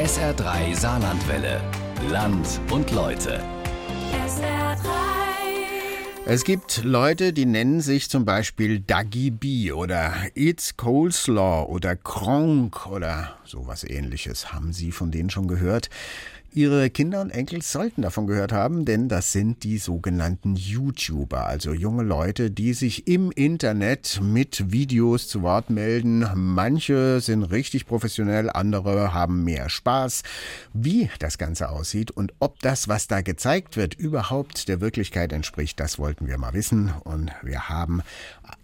SR3 Saarlandwelle. Land und Leute. SR3. Es gibt Leute, die nennen sich zum Beispiel Dagi B oder It's Coleslaw oder Kronk oder sowas ähnliches. Haben Sie von denen schon gehört? Ihre Kinder und Enkel sollten davon gehört haben, denn das sind die sogenannten YouTuber, also junge Leute, die sich im Internet mit Videos zu Wort melden. Manche sind richtig professionell, andere haben mehr Spaß. Wie das Ganze aussieht und ob das, was da gezeigt wird, überhaupt der Wirklichkeit entspricht, das wollten wir mal wissen. Und wir haben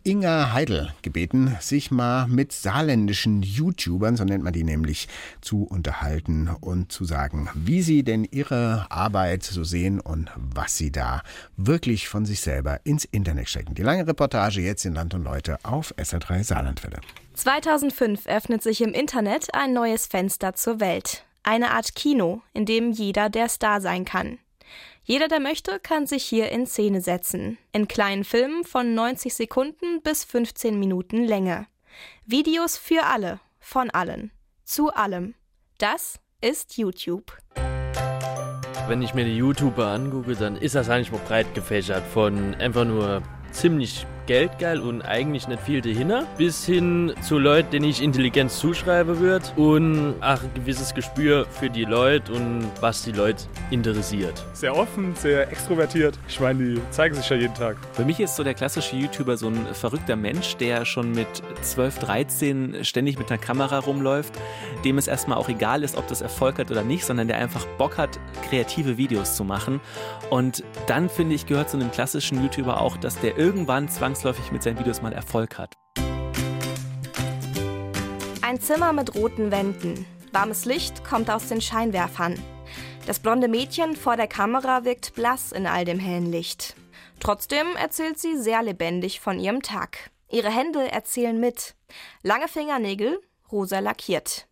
Inga Heidel gebeten, sich mal mit saarländischen YouTubern, so nennt man die nämlich, zu unterhalten und zu sagen, wie sie denn ihre Arbeit so sehen und was sie da wirklich von sich selber ins Internet stecken. Die lange Reportage jetzt in Land und Leute auf SR3 Saarlandwelle. 2005 öffnet sich im Internet ein neues Fenster zur Welt. Eine Art Kino, in dem jeder der Star sein kann. Jeder, der möchte, kann sich hier in Szene setzen. In kleinen Filmen von 90 Sekunden bis 15 Minuten Länge. Videos für alle, von allen, zu allem. Das ist YouTube. Wenn ich mir die YouTuber angucke, dann ist das eigentlich mal breit gefächert von einfach nur ziemlich geldgeil und eigentlich nicht viel dahinter, bis hin zu Leuten, denen ich Intelligenz zuschreiben würde und auch ein gewisses Gespür für die Leute und was die Leute interessiert. Sehr offen, sehr extrovertiert. Ich meine, die zeigen sich ja jeden Tag. Für mich ist so der klassische YouTuber so ein verrückter Mensch, der schon mit 12, 13 ständig mit einer Kamera rumläuft, dem es erstmal auch egal ist, ob das Erfolg hat oder nicht, sondern der einfach Bock hat, kreative Videos zu machen. Und dann finde ich, gehört zu einem klassischen YouTuber auch, dass der irgendwann zwangsläufig mit seinen Videos mal Erfolg hat. Ein Zimmer mit roten Wänden. Warmes Licht kommt aus den Scheinwerfern. Das blonde Mädchen vor der Kamera wirkt blass in all dem hellen Licht. Trotzdem erzählt sie sehr lebendig von ihrem Tag. Ihre Hände erzählen mit. Lange Fingernägel, rosa lackiert.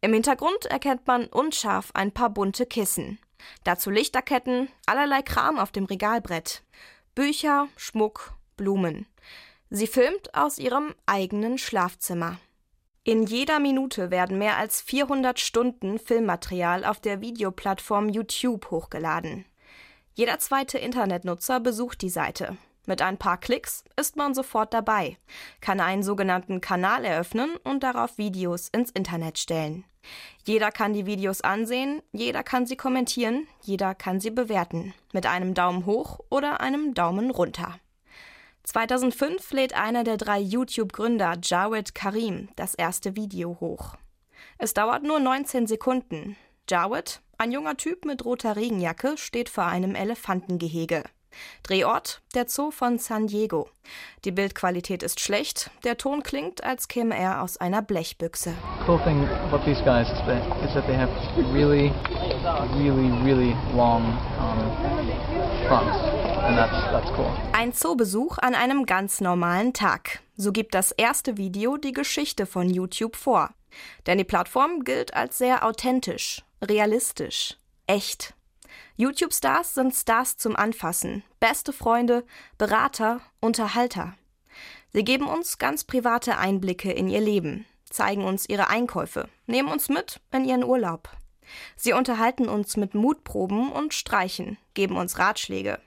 Im Hintergrund erkennt man unscharf ein paar bunte Kissen. Dazu Lichterketten, allerlei Kram auf dem Regalbrett. Bücher, Schmuck, Blumen. Sie filmt aus ihrem eigenen Schlafzimmer. In jeder Minute werden mehr als 400 Stunden Filmmaterial auf der Videoplattform YouTube hochgeladen. Jeder zweite Internetnutzer besucht die Seite. Mit ein paar Klicks ist man sofort dabei, kann einen sogenannten Kanal eröffnen und darauf Videos ins Internet stellen. Jeder kann die Videos ansehen, jeder kann sie kommentieren, jeder kann sie bewerten, mit einem Daumen hoch oder einem Daumen runter. 2005 lädt einer der drei YouTube-Gründer, Jawed Karim, das erste Video hoch. Es dauert nur 19 Sekunden. Jawed, ein junger Typ mit roter Regenjacke, steht vor einem Elefantengehege. Drehort der Zoo von San Diego. Die Bildqualität ist schlecht, der Ton klingt, als käme er aus einer Blechbüchse. cool thing about these guys is that, is that they have really, really, really long um, fronts, and that's that's cool. Ein Zoobesuch an einem ganz normalen Tag. So gibt das erste Video die Geschichte von YouTube vor. Denn die Plattform gilt als sehr authentisch, realistisch, echt. YouTube-Stars sind Stars zum Anfassen, beste Freunde, Berater, Unterhalter. Sie geben uns ganz private Einblicke in ihr Leben, zeigen uns ihre Einkäufe, nehmen uns mit in ihren Urlaub. Sie unterhalten uns mit Mutproben und Streichen, geben uns Ratschläge.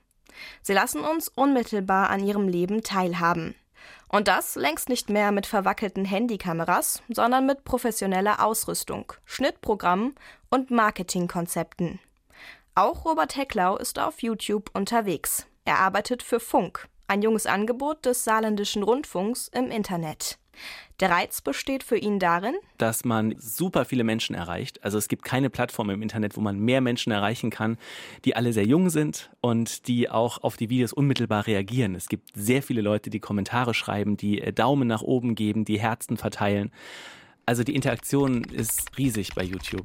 Sie lassen uns unmittelbar an ihrem Leben teilhaben. Und das längst nicht mehr mit verwackelten Handykameras, sondern mit professioneller Ausrüstung, Schnittprogrammen und Marketingkonzepten. Auch Robert Hecklau ist auf YouTube unterwegs. Er arbeitet für Funk, ein junges Angebot des saarländischen Rundfunks im Internet. Der Reiz besteht für ihn darin, dass man super viele Menschen erreicht. Also es gibt keine Plattform im Internet, wo man mehr Menschen erreichen kann, die alle sehr jung sind und die auch auf die Videos unmittelbar reagieren. Es gibt sehr viele Leute, die Kommentare schreiben, die äh, Daumen nach oben geben, die Herzen verteilen. Also die Interaktion ist riesig bei YouTube.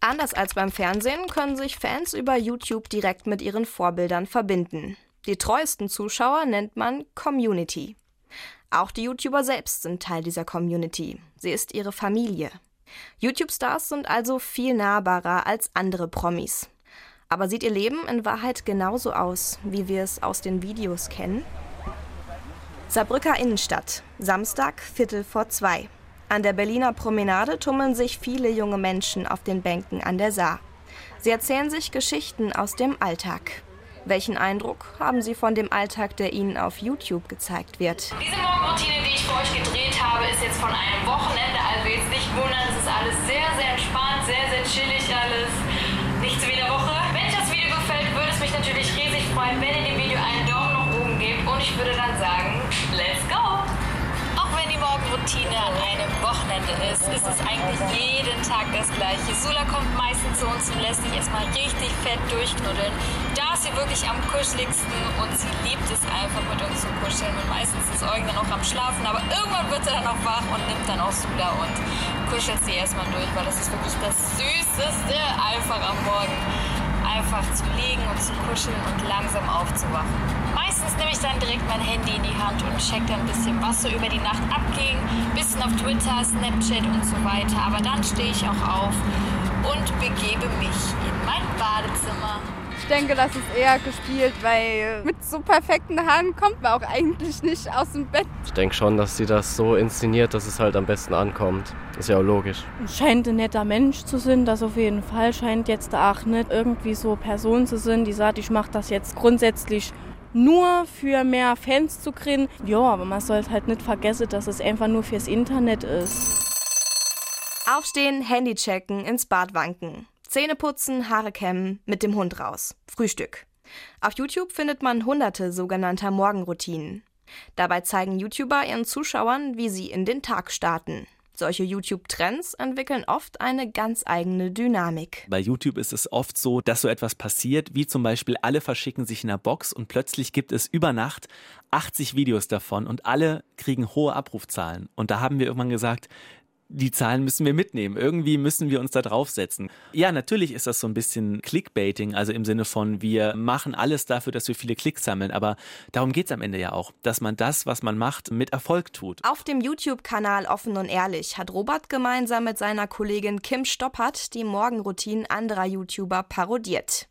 Anders als beim Fernsehen können sich Fans über YouTube direkt mit ihren Vorbildern verbinden. Die treuesten Zuschauer nennt man Community. Auch die YouTuber selbst sind Teil dieser Community. Sie ist ihre Familie. YouTube-Stars sind also viel nahbarer als andere Promis. Aber sieht ihr Leben in Wahrheit genauso aus, wie wir es aus den Videos kennen? Saarbrücker Innenstadt, Samstag, Viertel vor zwei. An der Berliner Promenade tummeln sich viele junge Menschen auf den Bänken an der Saar. Sie erzählen sich Geschichten aus dem Alltag. Welchen Eindruck haben Sie von dem Alltag, der Ihnen auf YouTube gezeigt wird? Diese Morgenroutine, die ich für euch gedreht habe, ist jetzt von einem Wochenende. Also jetzt nicht wundern, es ist alles sehr, sehr entspannt, sehr, sehr chillig alles. Nichts wie der Woche. Wenn euch das Video gefällt, würde es mich natürlich riesig freuen, wenn ihr dem Video einen Daumen nach oben gebt. Und ich würde dann sagen! Morgenroutine an einem Wochenende ist, ist es eigentlich jeden Tag das gleiche. Sula kommt meistens zu uns und lässt sich erstmal richtig fett durchknuddeln. Da ist sie wirklich am kuscheligsten und sie liebt es einfach mit uns zu kuscheln. Und meistens ist Eugen dann auch am Schlafen, aber irgendwann wird er dann auch wach und nimmt dann auch Sula und kuschelt sie erstmal durch, weil das ist wirklich das Süßeste einfach am Morgen. Einfach zu liegen und zu kuscheln und langsam aufzuwachen. Meistens nehme ich dann direkt mein Handy in die Hand und check dann ein bisschen, was so über die Nacht abging. Bisschen auf Twitter, Snapchat und so weiter. Aber dann stehe ich auch auf und begebe mich in mein Badezimmer. Ich denke, das ist eher gespielt, weil mit so perfekten Haaren kommt man auch eigentlich nicht aus dem Bett. Ich denke schon, dass sie das so inszeniert, dass es halt am besten ankommt. Ist ja auch logisch. Scheint ein netter Mensch zu sein, das auf jeden Fall. Scheint jetzt auch nicht irgendwie so Person zu sein, die sagt, ich mache das jetzt grundsätzlich nur für mehr Fans zu kriegen. Ja, aber man sollte halt nicht vergessen, dass es einfach nur fürs Internet ist. Aufstehen, Handy checken, ins Bad wanken. Zähne putzen, Haare kämmen, mit dem Hund raus. Frühstück. Auf YouTube findet man hunderte sogenannter Morgenroutinen. Dabei zeigen YouTuber ihren Zuschauern, wie sie in den Tag starten. Solche YouTube-Trends entwickeln oft eine ganz eigene Dynamik. Bei YouTube ist es oft so, dass so etwas passiert, wie zum Beispiel alle verschicken sich in einer Box und plötzlich gibt es über Nacht 80 Videos davon und alle kriegen hohe Abrufzahlen. Und da haben wir irgendwann gesagt, die Zahlen müssen wir mitnehmen. Irgendwie müssen wir uns da draufsetzen. Ja, natürlich ist das so ein bisschen Clickbaiting, also im Sinne von, wir machen alles dafür, dass wir viele Klicks sammeln. Aber darum geht es am Ende ja auch, dass man das, was man macht, mit Erfolg tut. Auf dem YouTube-Kanal Offen und Ehrlich hat Robert gemeinsam mit seiner Kollegin Kim Stoppert die Morgenroutinen anderer YouTuber parodiert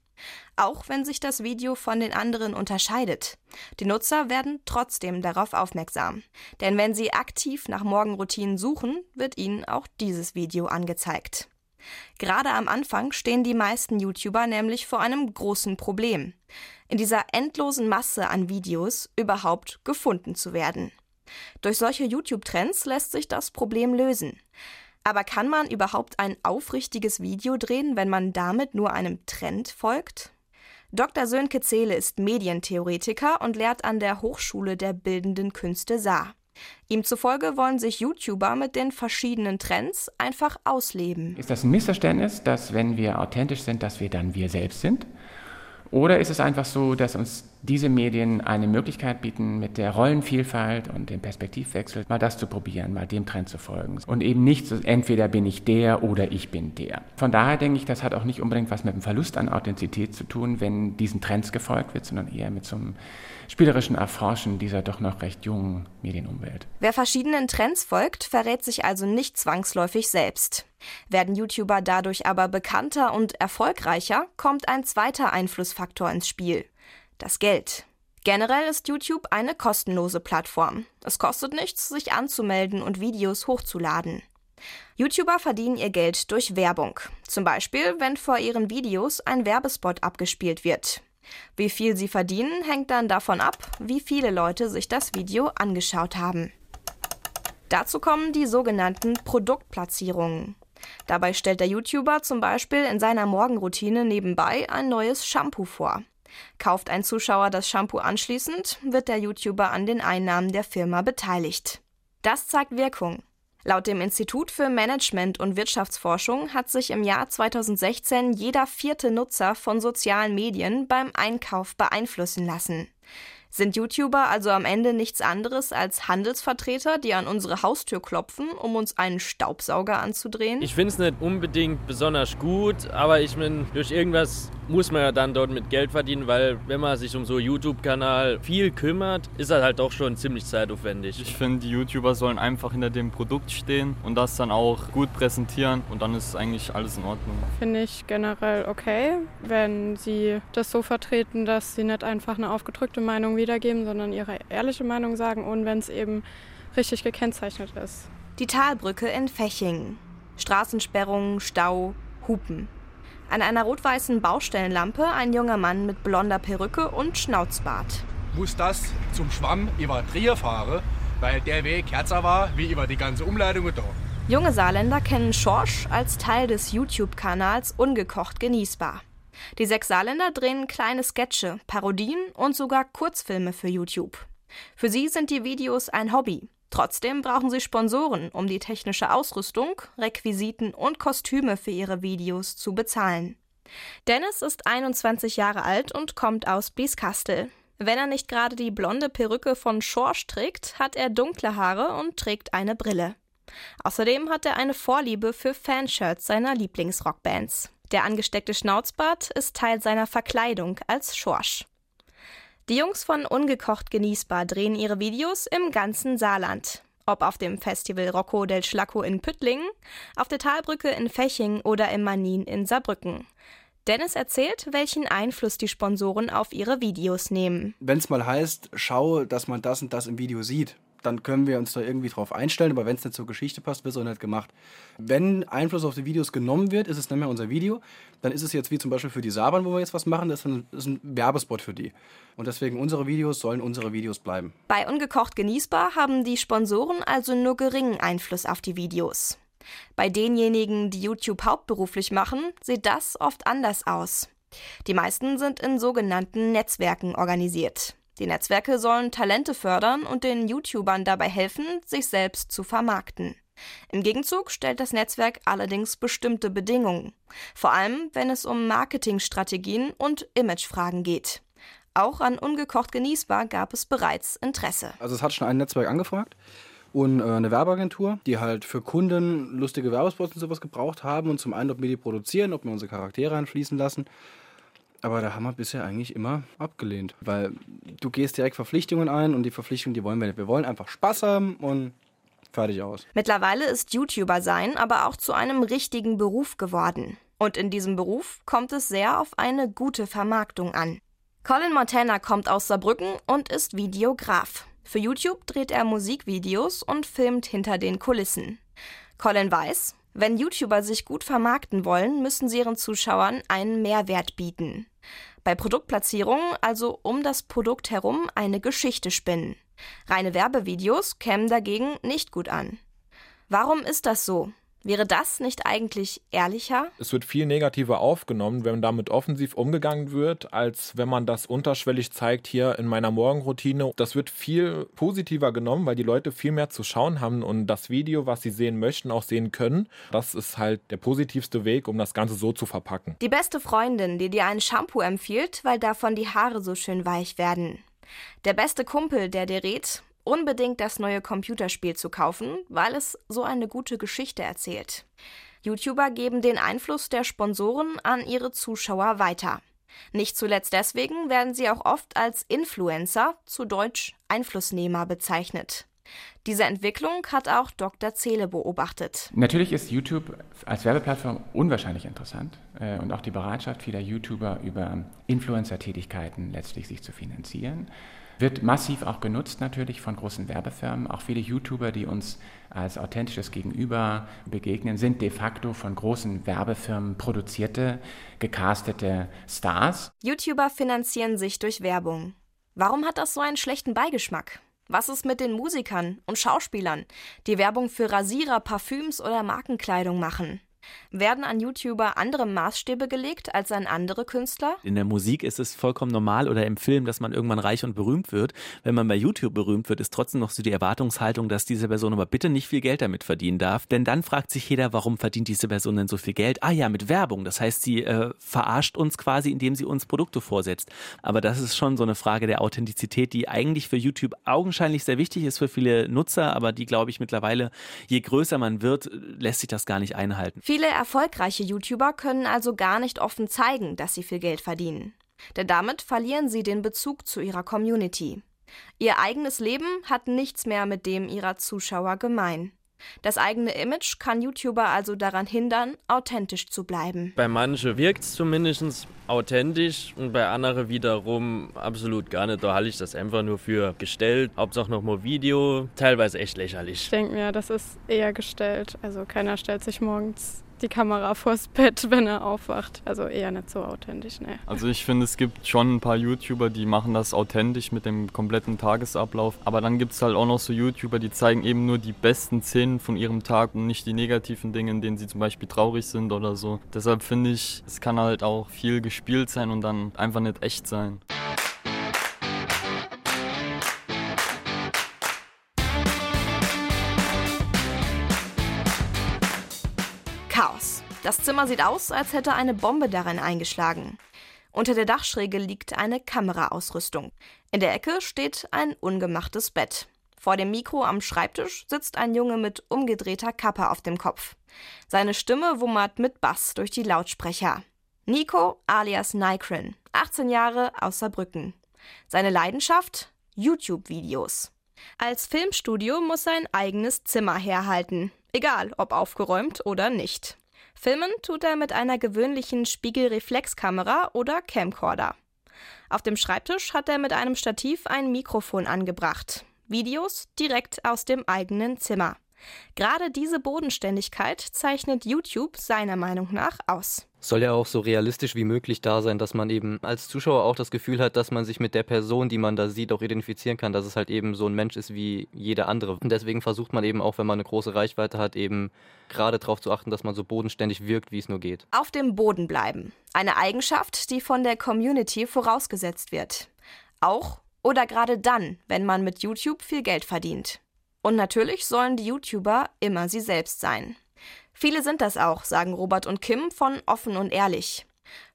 auch wenn sich das Video von den anderen unterscheidet. Die Nutzer werden trotzdem darauf aufmerksam. Denn wenn sie aktiv nach Morgenroutinen suchen, wird ihnen auch dieses Video angezeigt. Gerade am Anfang stehen die meisten YouTuber nämlich vor einem großen Problem. In dieser endlosen Masse an Videos überhaupt gefunden zu werden. Durch solche YouTube-Trends lässt sich das Problem lösen. Aber kann man überhaupt ein aufrichtiges Video drehen, wenn man damit nur einem Trend folgt? Dr. Sönke Zehle ist Medientheoretiker und lehrt an der Hochschule der Bildenden Künste Saar. Ihm zufolge wollen sich YouTuber mit den verschiedenen Trends einfach ausleben. Ist das ein Missverständnis, dass wenn wir authentisch sind, dass wir dann wir selbst sind? Oder ist es einfach so, dass uns diese Medien eine Möglichkeit bieten, mit der Rollenvielfalt und dem Perspektivwechsel mal das zu probieren, mal dem Trend zu folgen. Und eben nicht so, entweder bin ich der oder ich bin der. Von daher denke ich, das hat auch nicht unbedingt was mit dem Verlust an Authentizität zu tun, wenn diesen Trends gefolgt wird, sondern eher mit so einem spielerischen Erforschen dieser doch noch recht jungen Medienumwelt. Wer verschiedenen Trends folgt, verrät sich also nicht zwangsläufig selbst. Werden YouTuber dadurch aber bekannter und erfolgreicher, kommt ein zweiter Einflussfaktor ins Spiel das Geld. Generell ist YouTube eine kostenlose Plattform. Es kostet nichts, sich anzumelden und Videos hochzuladen. YouTuber verdienen ihr Geld durch Werbung. Zum Beispiel, wenn vor ihren Videos ein Werbespot abgespielt wird. Wie viel sie verdienen, hängt dann davon ab, wie viele Leute sich das Video angeschaut haben. Dazu kommen die sogenannten Produktplatzierungen. Dabei stellt der YouTuber zum Beispiel in seiner Morgenroutine nebenbei ein neues Shampoo vor. Kauft ein Zuschauer das Shampoo anschließend, wird der YouTuber an den Einnahmen der Firma beteiligt. Das zeigt Wirkung. Laut dem Institut für Management und Wirtschaftsforschung hat sich im Jahr 2016 jeder vierte Nutzer von sozialen Medien beim Einkauf beeinflussen lassen. Sind YouTuber also am Ende nichts anderes als Handelsvertreter, die an unsere Haustür klopfen, um uns einen Staubsauger anzudrehen? Ich finde es nicht unbedingt besonders gut, aber ich meine, durch irgendwas muss man ja dann dort mit Geld verdienen, weil wenn man sich um so YouTube-Kanal viel kümmert, ist das halt doch schon ziemlich zeitaufwendig. Ich finde, die YouTuber sollen einfach hinter dem Produkt stehen und das dann auch gut präsentieren und dann ist eigentlich alles in Ordnung. Finde ich generell okay, wenn sie das so vertreten, dass sie nicht einfach eine aufgedrückte Meinung wiedergeben, sondern ihre ehrliche Meinung sagen und wenn es eben richtig gekennzeichnet ist. Die Talbrücke in Fechingen. Straßensperrungen, Stau, Hupen. An einer rot-weißen Baustellenlampe ein junger Mann mit blonder Perücke und Schnauzbart. Muss das zum Schwamm über Trier fahren, weil der Weg kürzer war wie über die ganze Umleitung da. Junge Saarländer kennen Schorsch als Teil des YouTube-Kanals Ungekocht genießbar. Die sechs Saarländer drehen kleine Sketche, Parodien und sogar Kurzfilme für YouTube. Für sie sind die Videos ein Hobby. Trotzdem brauchen sie Sponsoren, um die technische Ausrüstung, Requisiten und Kostüme für ihre Videos zu bezahlen. Dennis ist 21 Jahre alt und kommt aus Bieskastel. Wenn er nicht gerade die blonde Perücke von Schorsch trägt, hat er dunkle Haare und trägt eine Brille. Außerdem hat er eine Vorliebe für Fanshirts seiner Lieblingsrockbands. Der angesteckte Schnauzbart ist Teil seiner Verkleidung als Schorsch. Die Jungs von Ungekocht genießbar drehen ihre Videos im ganzen Saarland. Ob auf dem Festival Rocco del Schlacco in Püttlingen, auf der Talbrücke in Feching oder im Manin in Saarbrücken. Dennis erzählt, welchen Einfluss die Sponsoren auf ihre Videos nehmen. Wenn es mal heißt, schau, dass man das und das im Video sieht, dann können wir uns da irgendwie drauf einstellen, aber wenn es nicht zur Geschichte passt, wird es auch nicht gemacht. Wenn Einfluss auf die Videos genommen wird, ist es nicht mehr unser Video, dann ist es jetzt wie zum Beispiel für die Saban, wo wir jetzt was machen, das ist ein, ist ein Werbespot für die. Und deswegen unsere Videos sollen unsere Videos bleiben. Bei Ungekocht genießbar haben die Sponsoren also nur geringen Einfluss auf die Videos. Bei denjenigen, die YouTube hauptberuflich machen, sieht das oft anders aus. Die meisten sind in sogenannten Netzwerken organisiert. Die Netzwerke sollen Talente fördern und den YouTubern dabei helfen, sich selbst zu vermarkten. Im Gegenzug stellt das Netzwerk allerdings bestimmte Bedingungen, vor allem wenn es um Marketingstrategien und Imagefragen geht. Auch an Ungekocht genießbar gab es bereits Interesse. Also es hat schon ein Netzwerk angefragt und äh, eine Werbeagentur, die halt für Kunden lustige Werbespots und sowas gebraucht haben und zum einen, ob wir die produzieren, ob wir unsere Charaktere einfließen lassen aber da haben wir bisher eigentlich immer abgelehnt, weil du gehst direkt Verpflichtungen ein und die Verpflichtungen, die wollen wir nicht. Wir wollen einfach Spaß haben und fertig aus. Mittlerweile ist YouTuber sein aber auch zu einem richtigen Beruf geworden. Und in diesem Beruf kommt es sehr auf eine gute Vermarktung an. Colin Montana kommt aus Saarbrücken und ist Videograf. Für YouTube dreht er Musikvideos und filmt hinter den Kulissen. Colin weiß, wenn YouTuber sich gut vermarkten wollen, müssen sie ihren Zuschauern einen Mehrwert bieten. Bei Produktplatzierungen also um das Produkt herum eine Geschichte spinnen. Reine Werbevideos kämen dagegen nicht gut an. Warum ist das so? Wäre das nicht eigentlich ehrlicher? Es wird viel negativer aufgenommen, wenn damit offensiv umgegangen wird, als wenn man das unterschwellig zeigt hier in meiner Morgenroutine. Das wird viel positiver genommen, weil die Leute viel mehr zu schauen haben und das Video, was sie sehen möchten, auch sehen können. Das ist halt der positivste Weg, um das Ganze so zu verpacken. Die beste Freundin, die dir ein Shampoo empfiehlt, weil davon die Haare so schön weich werden. Der beste Kumpel, der dir rät, unbedingt das neue Computerspiel zu kaufen, weil es so eine gute Geschichte erzählt. YouTuber geben den Einfluss der Sponsoren an ihre Zuschauer weiter. Nicht zuletzt deswegen werden sie auch oft als Influencer, zu Deutsch Einflussnehmer, bezeichnet. Diese Entwicklung hat auch Dr. Zehle beobachtet. Natürlich ist YouTube als Werbeplattform unwahrscheinlich interessant äh, und auch die Bereitschaft vieler YouTuber über Influencer-Tätigkeiten letztlich sich zu finanzieren. Wird massiv auch genutzt natürlich von großen Werbefirmen. Auch viele YouTuber, die uns als authentisches Gegenüber begegnen, sind de facto von großen Werbefirmen produzierte, gecastete Stars. YouTuber finanzieren sich durch Werbung. Warum hat das so einen schlechten Beigeschmack? Was ist mit den Musikern und Schauspielern, die Werbung für Rasierer, Parfüms oder Markenkleidung machen? Werden an YouTuber andere Maßstäbe gelegt als an andere Künstler? In der Musik ist es vollkommen normal oder im Film, dass man irgendwann reich und berühmt wird. Wenn man bei YouTube berühmt wird, ist trotzdem noch so die Erwartungshaltung, dass diese Person aber bitte nicht viel Geld damit verdienen darf. Denn dann fragt sich jeder, warum verdient diese Person denn so viel Geld? Ah ja, mit Werbung. Das heißt, sie äh, verarscht uns quasi, indem sie uns Produkte vorsetzt. Aber das ist schon so eine Frage der Authentizität, die eigentlich für YouTube augenscheinlich sehr wichtig ist für viele Nutzer, aber die, glaube ich, mittlerweile, je größer man wird, lässt sich das gar nicht einhalten. Viele erfolgreiche YouTuber können also gar nicht offen zeigen, dass sie viel Geld verdienen. Denn damit verlieren sie den Bezug zu ihrer Community. Ihr eigenes Leben hat nichts mehr mit dem ihrer Zuschauer gemein. Das eigene Image kann YouTuber also daran hindern, authentisch zu bleiben. Bei manchen wirkt es zumindest authentisch und bei anderen wiederum absolut gar nicht. Da halte ich das einfach nur für gestellt. Hauptsache noch mal Video, teilweise echt lächerlich. Ich denke mir, das ist eher gestellt. Also keiner stellt sich morgens die Kamera vors Bett, wenn er aufwacht. Also eher nicht so authentisch, ne. Also ich finde, es gibt schon ein paar YouTuber, die machen das authentisch mit dem kompletten Tagesablauf. Aber dann gibt es halt auch noch so YouTuber, die zeigen eben nur die besten Szenen von ihrem Tag und nicht die negativen Dinge, in denen sie zum Beispiel traurig sind oder so. Deshalb finde ich, es kann halt auch viel gespielt sein und dann einfach nicht echt sein. Das Zimmer sieht aus, als hätte eine Bombe darin eingeschlagen. Unter der Dachschräge liegt eine Kameraausrüstung. In der Ecke steht ein ungemachtes Bett. Vor dem Mikro am Schreibtisch sitzt ein Junge mit umgedrehter Kappe auf dem Kopf. Seine Stimme wummert mit Bass durch die Lautsprecher. Nico alias Nykrin, 18 Jahre aus Saarbrücken. Seine Leidenschaft? YouTube-Videos. Als Filmstudio muss sein eigenes Zimmer herhalten, egal ob aufgeräumt oder nicht. Filmen tut er mit einer gewöhnlichen Spiegelreflexkamera oder Camcorder. Auf dem Schreibtisch hat er mit einem Stativ ein Mikrofon angebracht. Videos direkt aus dem eigenen Zimmer. Gerade diese Bodenständigkeit zeichnet YouTube seiner Meinung nach aus. Soll ja auch so realistisch wie möglich da sein, dass man eben als Zuschauer auch das Gefühl hat, dass man sich mit der Person, die man da sieht, auch identifizieren kann, dass es halt eben so ein Mensch ist wie jeder andere. Und deswegen versucht man eben auch, wenn man eine große Reichweite hat, eben gerade darauf zu achten, dass man so bodenständig wirkt, wie es nur geht. Auf dem Boden bleiben. Eine Eigenschaft, die von der Community vorausgesetzt wird. Auch oder gerade dann, wenn man mit YouTube viel Geld verdient. Und natürlich sollen die YouTuber immer sie selbst sein. Viele sind das auch, sagen Robert und Kim von Offen und Ehrlich.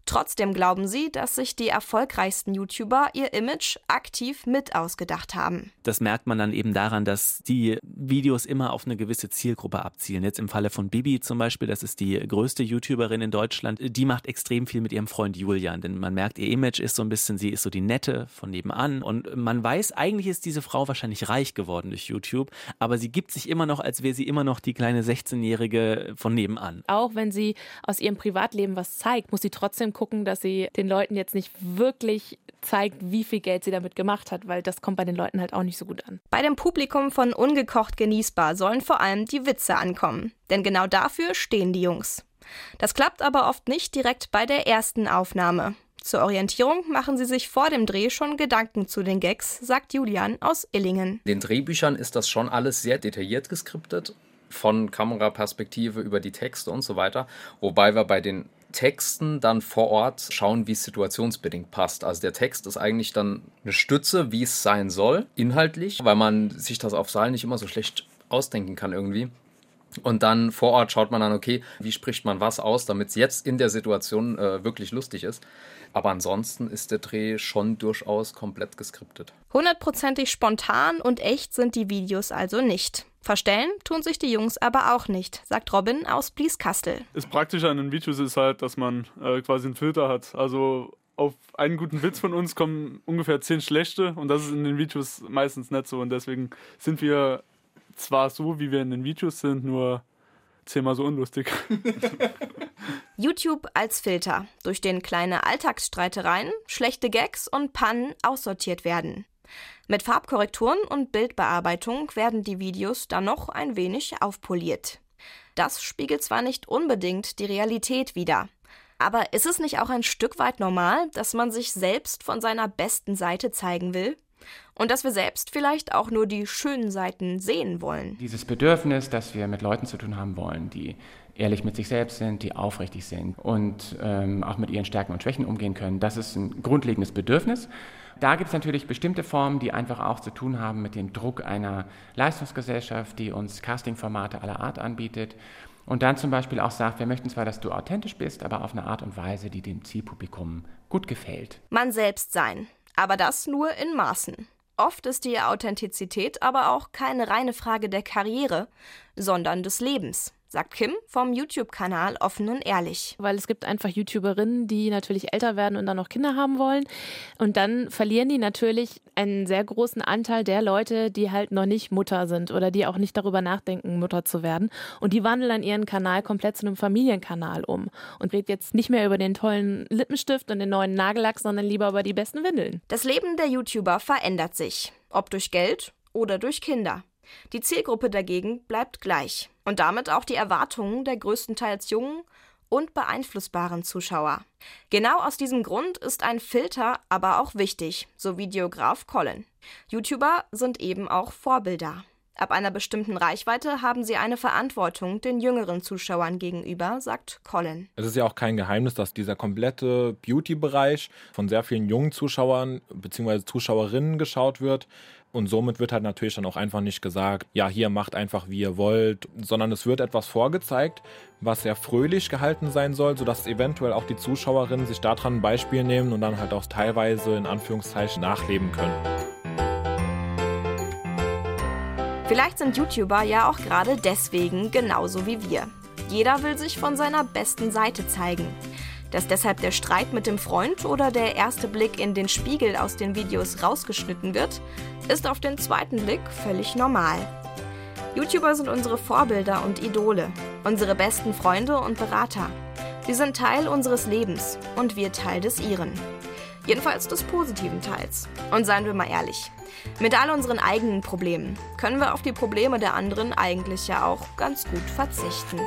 Trotzdem glauben sie, dass sich die erfolgreichsten YouTuber ihr Image aktiv mit ausgedacht haben. Das merkt man dann eben daran, dass die Videos immer auf eine gewisse Zielgruppe abzielen. Jetzt im Falle von Bibi zum Beispiel, das ist die größte YouTuberin in Deutschland, die macht extrem viel mit ihrem Freund Julian, denn man merkt, ihr Image ist so ein bisschen, sie ist so die Nette von nebenan und man weiß, eigentlich ist diese Frau wahrscheinlich reich geworden durch YouTube, aber sie gibt sich immer noch, als wäre sie immer noch die kleine 16-Jährige von nebenan. Auch wenn sie aus ihrem Privatleben was zeigt, muss sie trotzdem gucken, dass sie den Leuten jetzt nicht wirklich zeigt, wie viel Geld sie damit gemacht hat, weil das kommt bei den Leuten halt auch nicht so gut an. Bei dem Publikum von Ungekocht genießbar sollen vor allem die Witze ankommen. Denn genau dafür stehen die Jungs. Das klappt aber oft nicht direkt bei der ersten Aufnahme. Zur Orientierung machen sie sich vor dem Dreh schon Gedanken zu den Gags, sagt Julian aus Illingen. In den Drehbüchern ist das schon alles sehr detailliert geskriptet, von Kameraperspektive über die Texte und so weiter. Wobei wir bei den Texten dann vor Ort schauen, wie es situationsbedingt passt. Also der Text ist eigentlich dann eine Stütze, wie es sein soll, inhaltlich, weil man sich das auf Saal nicht immer so schlecht ausdenken kann irgendwie. Und dann vor Ort schaut man dann, okay, wie spricht man was aus, damit es jetzt in der Situation äh, wirklich lustig ist. Aber ansonsten ist der Dreh schon durchaus komplett geskriptet. Hundertprozentig spontan und echt sind die Videos also nicht. Verstellen tun sich die Jungs aber auch nicht, sagt Robin aus Blieskastel. Das Praktische an den Videos ist halt, dass man äh, quasi einen Filter hat. Also auf einen guten Witz von uns kommen ungefähr zehn schlechte und das ist in den Videos meistens nicht so. Und deswegen sind wir zwar so, wie wir in den Videos sind, nur zehnmal so unlustig. YouTube als Filter, durch den kleine Alltagsstreitereien, schlechte Gags und Pannen aussortiert werden. Mit Farbkorrekturen und Bildbearbeitung werden die Videos dann noch ein wenig aufpoliert. Das spiegelt zwar nicht unbedingt die Realität wider, aber ist es nicht auch ein Stück weit normal, dass man sich selbst von seiner besten Seite zeigen will? Und dass wir selbst vielleicht auch nur die schönen Seiten sehen wollen. Dieses Bedürfnis, dass wir mit Leuten zu tun haben wollen, die ehrlich mit sich selbst sind, die aufrichtig sind und ähm, auch mit ihren Stärken und Schwächen umgehen können, das ist ein grundlegendes Bedürfnis. Da gibt es natürlich bestimmte Formen, die einfach auch zu tun haben mit dem Druck einer Leistungsgesellschaft, die uns Castingformate aller Art anbietet und dann zum Beispiel auch sagt, wir möchten zwar, dass du authentisch bist, aber auf eine Art und Weise, die dem Zielpublikum gut gefällt. Man selbst sein, aber das nur in Maßen. Oft ist die Authentizität aber auch keine reine Frage der Karriere, sondern des Lebens sagt Kim vom YouTube-Kanal Offen und Ehrlich. Weil es gibt einfach YouTuberinnen, die natürlich älter werden und dann noch Kinder haben wollen. Und dann verlieren die natürlich einen sehr großen Anteil der Leute, die halt noch nicht Mutter sind oder die auch nicht darüber nachdenken, Mutter zu werden. Und die wandeln dann ihren Kanal komplett zu einem Familienkanal um und redet jetzt nicht mehr über den tollen Lippenstift und den neuen Nagellack, sondern lieber über die besten Windeln. Das Leben der YouTuber verändert sich, ob durch Geld oder durch Kinder. Die Zielgruppe dagegen bleibt gleich und damit auch die Erwartungen der größtenteils jungen und beeinflussbaren Zuschauer. Genau aus diesem Grund ist ein Filter aber auch wichtig, so Videograf Colin. YouTuber sind eben auch Vorbilder. Ab einer bestimmten Reichweite haben sie eine Verantwortung den jüngeren Zuschauern gegenüber, sagt Colin. Es ist ja auch kein Geheimnis, dass dieser komplette Beauty-Bereich von sehr vielen jungen Zuschauern bzw. Zuschauerinnen geschaut wird. Und somit wird halt natürlich dann auch einfach nicht gesagt, ja, hier macht einfach wie ihr wollt, sondern es wird etwas vorgezeigt, was sehr fröhlich gehalten sein soll, sodass eventuell auch die Zuschauerinnen sich daran ein Beispiel nehmen und dann halt auch teilweise in Anführungszeichen nachleben können. Vielleicht sind YouTuber ja auch gerade deswegen genauso wie wir. Jeder will sich von seiner besten Seite zeigen. Dass deshalb der Streit mit dem Freund oder der erste Blick in den Spiegel aus den Videos rausgeschnitten wird, ist auf den zweiten Blick völlig normal. YouTuber sind unsere Vorbilder und Idole, unsere besten Freunde und Berater. Sie sind Teil unseres Lebens und wir Teil des ihren. Jedenfalls des positiven Teils. Und seien wir mal ehrlich, mit all unseren eigenen Problemen können wir auf die Probleme der anderen eigentlich ja auch ganz gut verzichten.